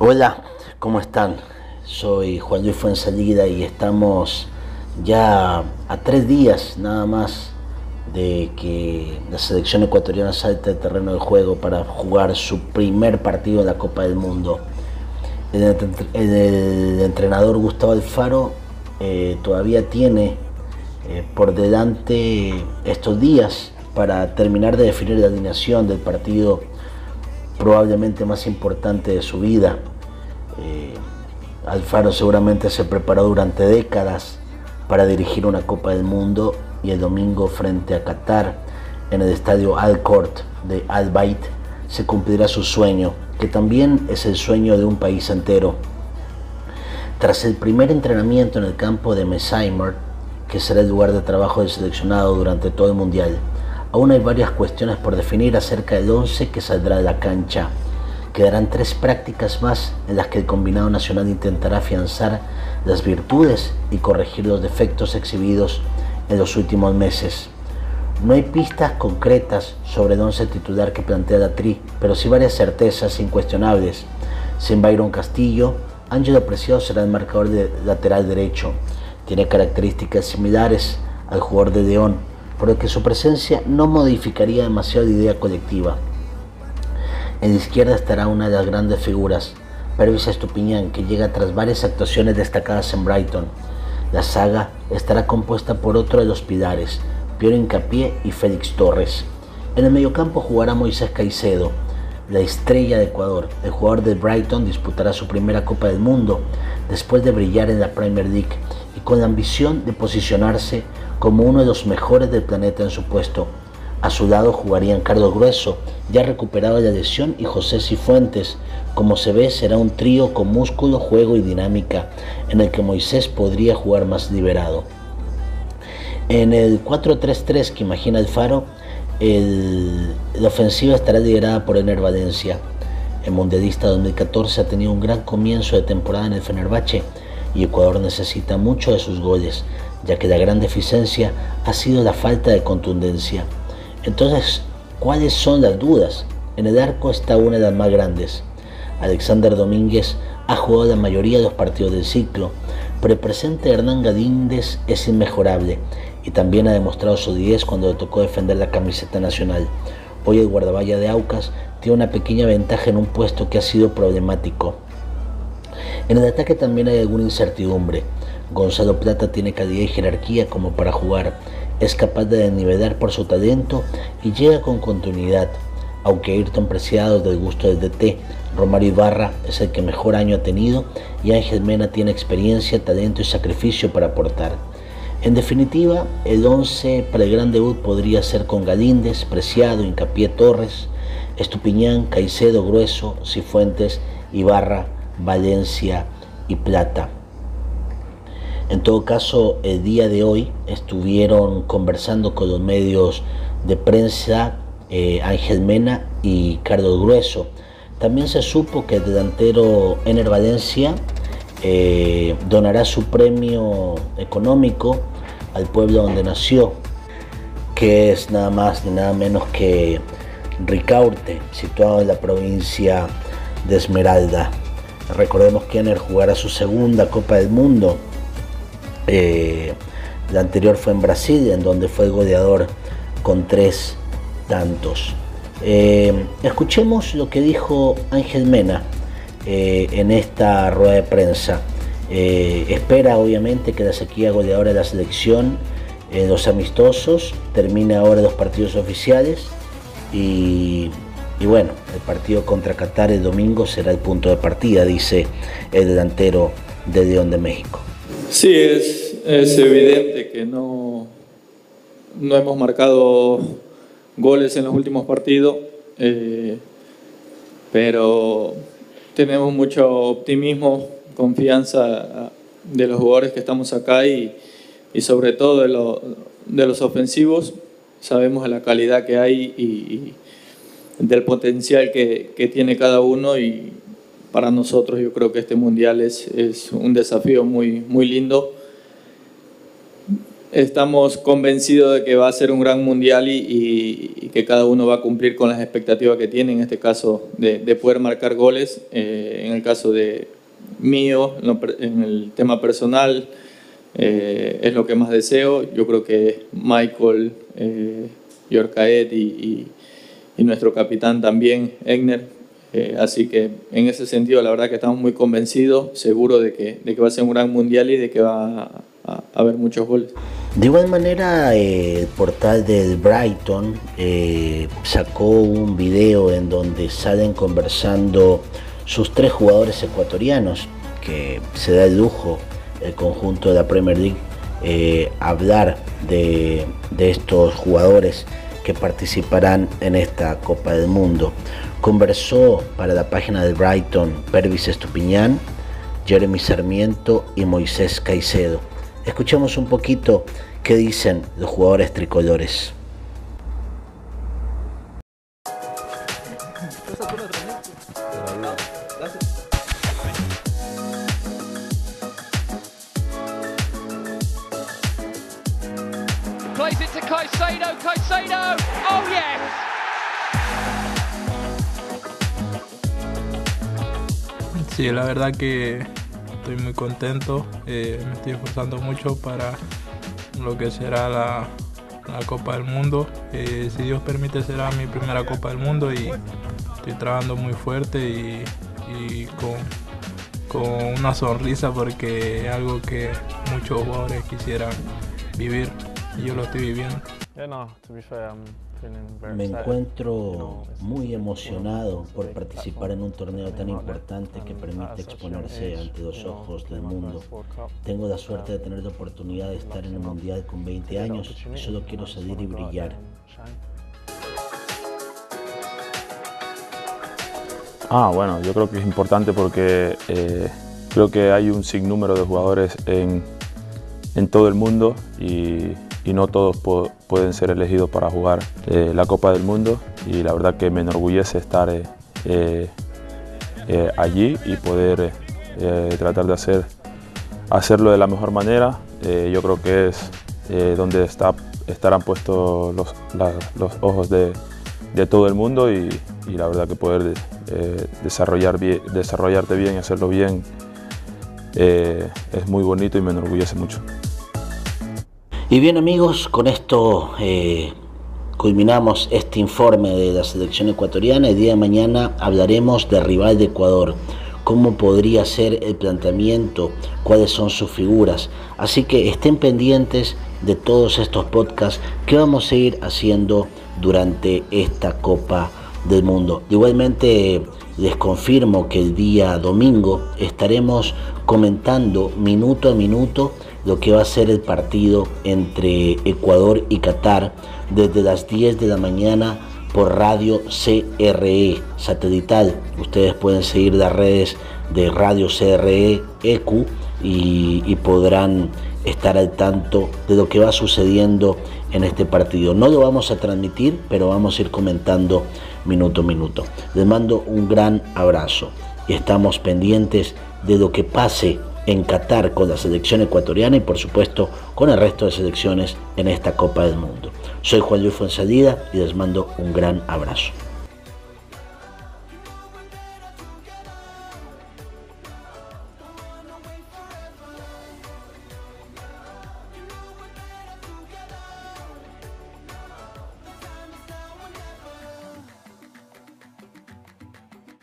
Hola, ¿cómo están? Soy Juan Luis Fuensalida y estamos ya a tres días nada más de que la selección ecuatoriana salte al terreno de juego para jugar su primer partido en la Copa del Mundo. El, entrenador Gustavo Alfaro eh, todavía tiene eh, por delante estos días para terminar de definir la alineación del partido probablemente más importante de su vida. Eh, Alfaro seguramente se preparó durante décadas para dirigir una Copa del Mundo y el domingo frente a Qatar en el estadio Al Court de Al Bayt se cumplirá su sueño, que también es el sueño de un país entero. Tras el primer entrenamiento en el campo de Mesheimer, que será el lugar de trabajo del seleccionado durante todo el Mundial, Aún hay varias cuestiones por definir acerca del 11 que saldrá de la cancha. Quedarán tres prácticas más en las que el combinado nacional intentará afianzar las virtudes y corregir los defectos exhibidos en los últimos meses. No hay pistas concretas sobre el 11 titular que plantea la TRI, pero sí varias certezas incuestionables. Sin Byron Castillo, Ángelo Preciado será el marcador de lateral derecho. Tiene características similares al jugador de León, por que su presencia no modificaría demasiado la idea colectiva. En la izquierda estará una de las grandes figuras, Pervis Estupiñán, que llega tras varias actuaciones destacadas en Brighton. La saga estará compuesta por otro de los pilares, Piero Incapié y Félix Torres. En el mediocampo jugará Moisés Caicedo, la estrella de Ecuador. El jugador de Brighton disputará su primera Copa del Mundo después de brillar en la Premier League y con la ambición de posicionarse como uno de los mejores del planeta en su puesto. A su lado jugarían Carlos Grueso, ya recuperado de la y José Cifuentes. Como se ve, será un trío con músculo, juego y dinámica, en el que Moisés podría jugar más liberado. En el 4-3-3 que imagina el Faro, la ofensiva estará liderada por Ener Valencia. El Mundialista 2014 ha tenido un gran comienzo de temporada en el Fenerbahce y Ecuador necesita mucho de sus goles, ya que la gran deficiencia ha sido la falta de contundencia. Entonces, ¿cuáles son las dudas? En el arco está una de las más grandes. Alexander Domínguez ha jugado la mayoría de los partidos del ciclo, pero el presente Hernán Gadíndez es inmejorable y también ha demostrado su 10 cuando le tocó defender la camiseta nacional. Hoy el guardaballa de Aucas tiene una pequeña ventaja en un puesto que ha sido problemático. En el ataque también hay alguna incertidumbre. Gonzalo Plata tiene calidad y jerarquía como para jugar, es capaz de nivelar por su talento y llega con continuidad. Aunque Ayrton Preciado del gusto del DT, Romario Ibarra es el que mejor año ha tenido y Ángel Mena tiene experiencia, talento y sacrificio para aportar. En definitiva, el 11 para el gran debut podría ser con Galíndez, Preciado, Incapié Torres, Estupiñán, Caicedo, Grueso, Cifuentes, Ibarra, Valencia y Plata. En todo caso, el día de hoy estuvieron conversando con los medios de prensa eh, Ángel Mena y Carlos Grueso. También se supo que el delantero Ener Valencia eh, donará su premio económico al pueblo donde nació, que es nada más ni nada menos que Ricaurte, situado en la provincia de Esmeralda. Recordemos que Ener jugará su segunda Copa del Mundo eh, la anterior fue en Brasil, en donde fue goleador con tres tantos. Eh, escuchemos lo que dijo Ángel Mena eh, en esta rueda de prensa. espera obviamente que la sequía goleadora de la selección los amistosos termine ahora los partidos oficiales y, y bueno, el partido contra Qatar el domingo será el punto de partida, dice el delantero de León de México. Sí, es, es evidente que no, no hemos marcado goles en los últimos partidos, eh, pero tenemos mucho optimismo, confianza de los jugadores que estamos acá y, y sobre todo de, de, los ofensivos. Sabemos la calidad que hay y, del potencial que, que, tiene cada uno y, para nosotros yo creo que este mundial es, es un desafío muy, muy lindo. estamos convencidos de que va a ser un gran mundial y, que cada uno va a cumplir con las expectativas que tiene, en este caso de, poder marcar goles, eh, en el caso de mío, en el tema personal, eh, es lo que más deseo. Yo creo que Michael, eh, y, y, nuestro capitán también, Egner. Eh, así que en ese sentido, la verdad que estamos muy convencidos, seguros de que, de que va a ser un gran mundial y de que va a, haber muchos goles. De igual manera, el portal del Brighton sacó un video en donde salen conversando sus tres jugadores ecuatorianos, que se da el lujo el conjunto de la Premier League eh, hablar de, estos jugadores que participarán en esta Copa del Mundo. Conversó para la página de Brighton Pervis Estupiñán, Jeremy Sarmiento y Moisés Caicedo. Escuchemos un poquito qué dicen los jugadores tricolores. Oh yes. Sí, la verdad que estoy muy contento. Eh, me estoy esforzando mucho para lo que será la, Copa del Mundo. Eh, si Dios permite será mi primera Copa del Mundo y estoy trabajando muy fuerte y, con, con, una sonrisa porque es algo que muchos jugadores quisieran vivir yo lo estoy viviendo. Me encuentro muy emocionado por participar en un torneo tan importante que permite exponerse ante los ojos del mundo. Tengo la suerte de tener la oportunidad de estar en el Mundial con 20 años y solo quiero salir y brillar. Ah, bueno, yo creo que es importante porque eh, creo que hay un sinnúmero de jugadores en, en todo el mundo y y no todos pueden ser elegidos para jugar eh, la Copa del Mundo y la verdad que me enorgullece estar eh, eh, allí y poder tratar de hacer, hacerlo de la mejor manera. yo creo que es donde está, estarán puestos los, los ojos de, de, todo el mundo y, y, la verdad que poder desarrollar desarrollarte bien y hacerlo bien es muy bonito y me enorgullece mucho. Y bien amigos, con esto eh, culminamos este informe de la selección ecuatoriana. El día de mañana hablaremos de rival de Ecuador, cómo podría ser el planteamiento, cuáles son sus figuras. Así que estén pendientes de todos estos podcasts que vamos a ir haciendo durante esta Copa del Mundo. Igualmente les confirmo que el día domingo estaremos comentando minuto a minuto lo que va a ser el partido entre Ecuador y Qatar desde las 10 de la mañana por radio CRE satelital. Ustedes pueden seguir las redes de radio CRE EQ y, y podrán estar al tanto de lo que va sucediendo en este partido. No lo vamos a transmitir, pero vamos a ir comentando minuto a minuto. Les mando un gran abrazo y estamos pendientes de lo que pase en Qatar con la selección ecuatoriana y por supuesto con el resto de selecciones en esta Copa del Mundo. Soy Juan Luis Fonsalida y les mando un gran abrazo.